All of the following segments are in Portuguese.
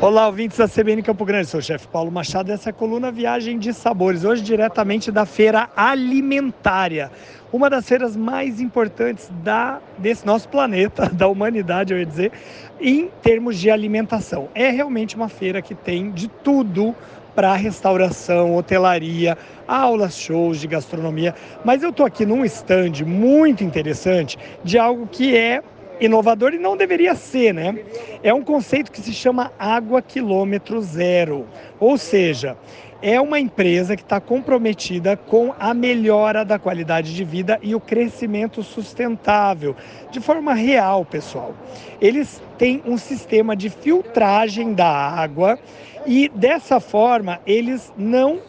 Olá, ouvintes da CBN Campo Grande, sou o chefe Paulo Machado. Essa é a coluna Viagem de Sabores, hoje diretamente da Feira Alimentária, uma das feiras mais importantes da, desse nosso planeta, da humanidade, eu ia dizer, em termos de alimentação. É realmente uma feira que tem de tudo para restauração, hotelaria, aulas, shows de gastronomia. Mas eu estou aqui num stand muito interessante de algo que é inovador e não deveria ser, né? É um conceito que se chama água quilômetro zero, ou seja, é uma empresa que está comprometida com a melhora da qualidade de vida e o crescimento sustentável, de forma real, pessoal. Eles têm um sistema de filtragem da água e dessa forma eles não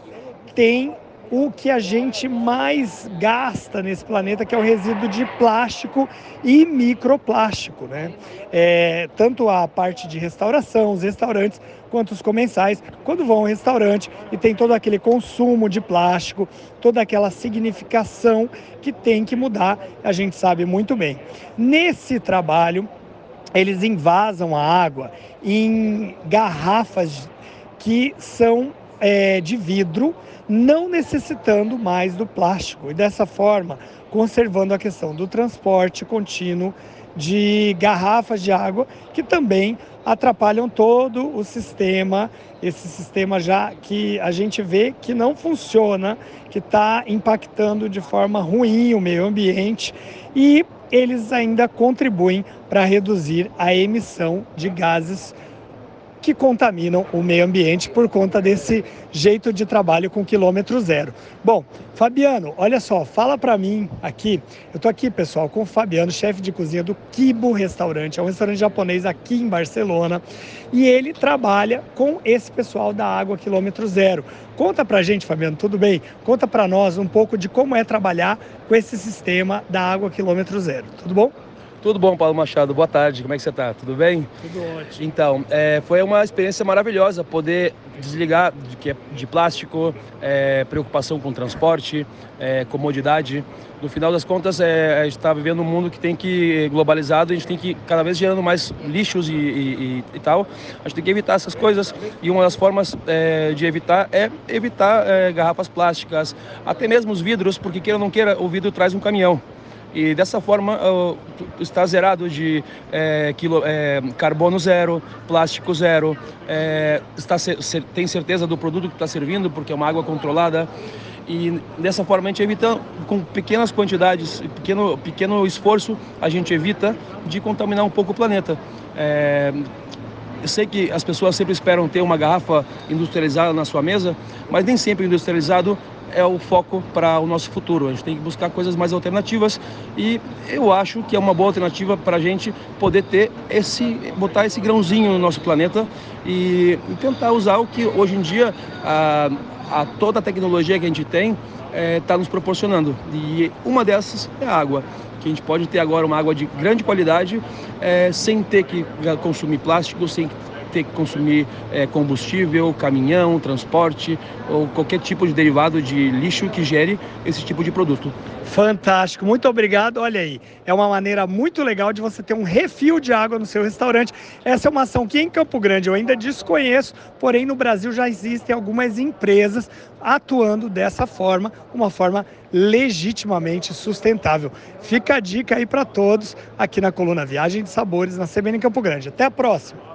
têm o que a gente mais gasta nesse planeta, que é o resíduo de plástico e microplástico, né? É, tanto a parte de restauração, os restaurantes, quanto os comensais, quando vão ao restaurante e tem todo aquele consumo de plástico, toda aquela significação que tem que mudar, a gente sabe muito bem. Nesse trabalho, eles invasam a água em garrafas que são é, de vidro, não necessitando mais do plástico. E dessa forma conservando a questão do transporte contínuo de garrafas de água que também atrapalham todo o sistema, esse sistema já que a gente vê que não funciona, que está impactando de forma ruim o meio ambiente e eles ainda contribuem para reduzir a emissão de gases que contaminam o meio ambiente por conta desse jeito de trabalho com quilômetro zero. Bom, Fabiano, olha só, fala para mim aqui. Eu tô aqui, pessoal, com o Fabiano, chefe de cozinha do Kibo Restaurante, é um restaurante japonês aqui em Barcelona, e ele trabalha com esse pessoal da água quilômetro zero. Conta pra gente, Fabiano, tudo bem? Conta para nós um pouco de como é trabalhar com esse sistema da água quilômetro zero. Tudo bom? Tudo bom, Paulo Machado? Boa tarde, como é que você está? Tudo bem? Tudo ótimo. Então, é, foi uma experiência maravilhosa poder desligar de, é de plástico, é, preocupação com transporte, é, comodidade. No final das contas, é, a gente está vivendo um mundo que tem que, globalizado, a gente tem que cada vez gerando mais lixos e, e, e tal. A gente tem que evitar essas coisas e uma das formas é, de evitar é evitar garrafas plásticas, até mesmo os vidros, porque queira ou não queira, o vidro traz um caminhão e dessa forma uh, está zerado de é, quilo, é, carbono zero, plástico zero, é, está, tem certeza do produto que está servindo porque é uma água controlada e dessa forma a gente evita com pequenas quantidades, pequeno, pequeno esforço, a gente evita de contaminar um pouco o planeta. É, eu sei que as pessoas sempre esperam ter uma garrafa industrializada na sua mesa, mas nem sempre industrializado é o foco para o nosso futuro. A gente tem que buscar coisas mais alternativas e eu acho que é uma boa alternativa para a gente poder ter esse, botar esse grãozinho no nosso planeta e, e tentar usar o que hoje em dia a, a toda a tecnologia que a gente tem está é, tá nos proporcionando. E uma dessas é a água que a gente pode ter agora uma água de grande qualidade é, sem ter que consumir plástico, sem ter que consumir é, combustível, caminhão, transporte ou qualquer tipo de derivado de lixo que gere esse tipo de produto. Fantástico, muito obrigado. Olha aí, é uma maneira muito legal de você ter um refil de água no seu restaurante. Essa é uma ação que em Campo Grande eu ainda desconheço, porém no Brasil já existem algumas empresas atuando dessa forma, uma forma legitimamente sustentável. Fica a dica aí para todos aqui na coluna Viagem de Sabores na CBN Campo Grande. Até a próxima.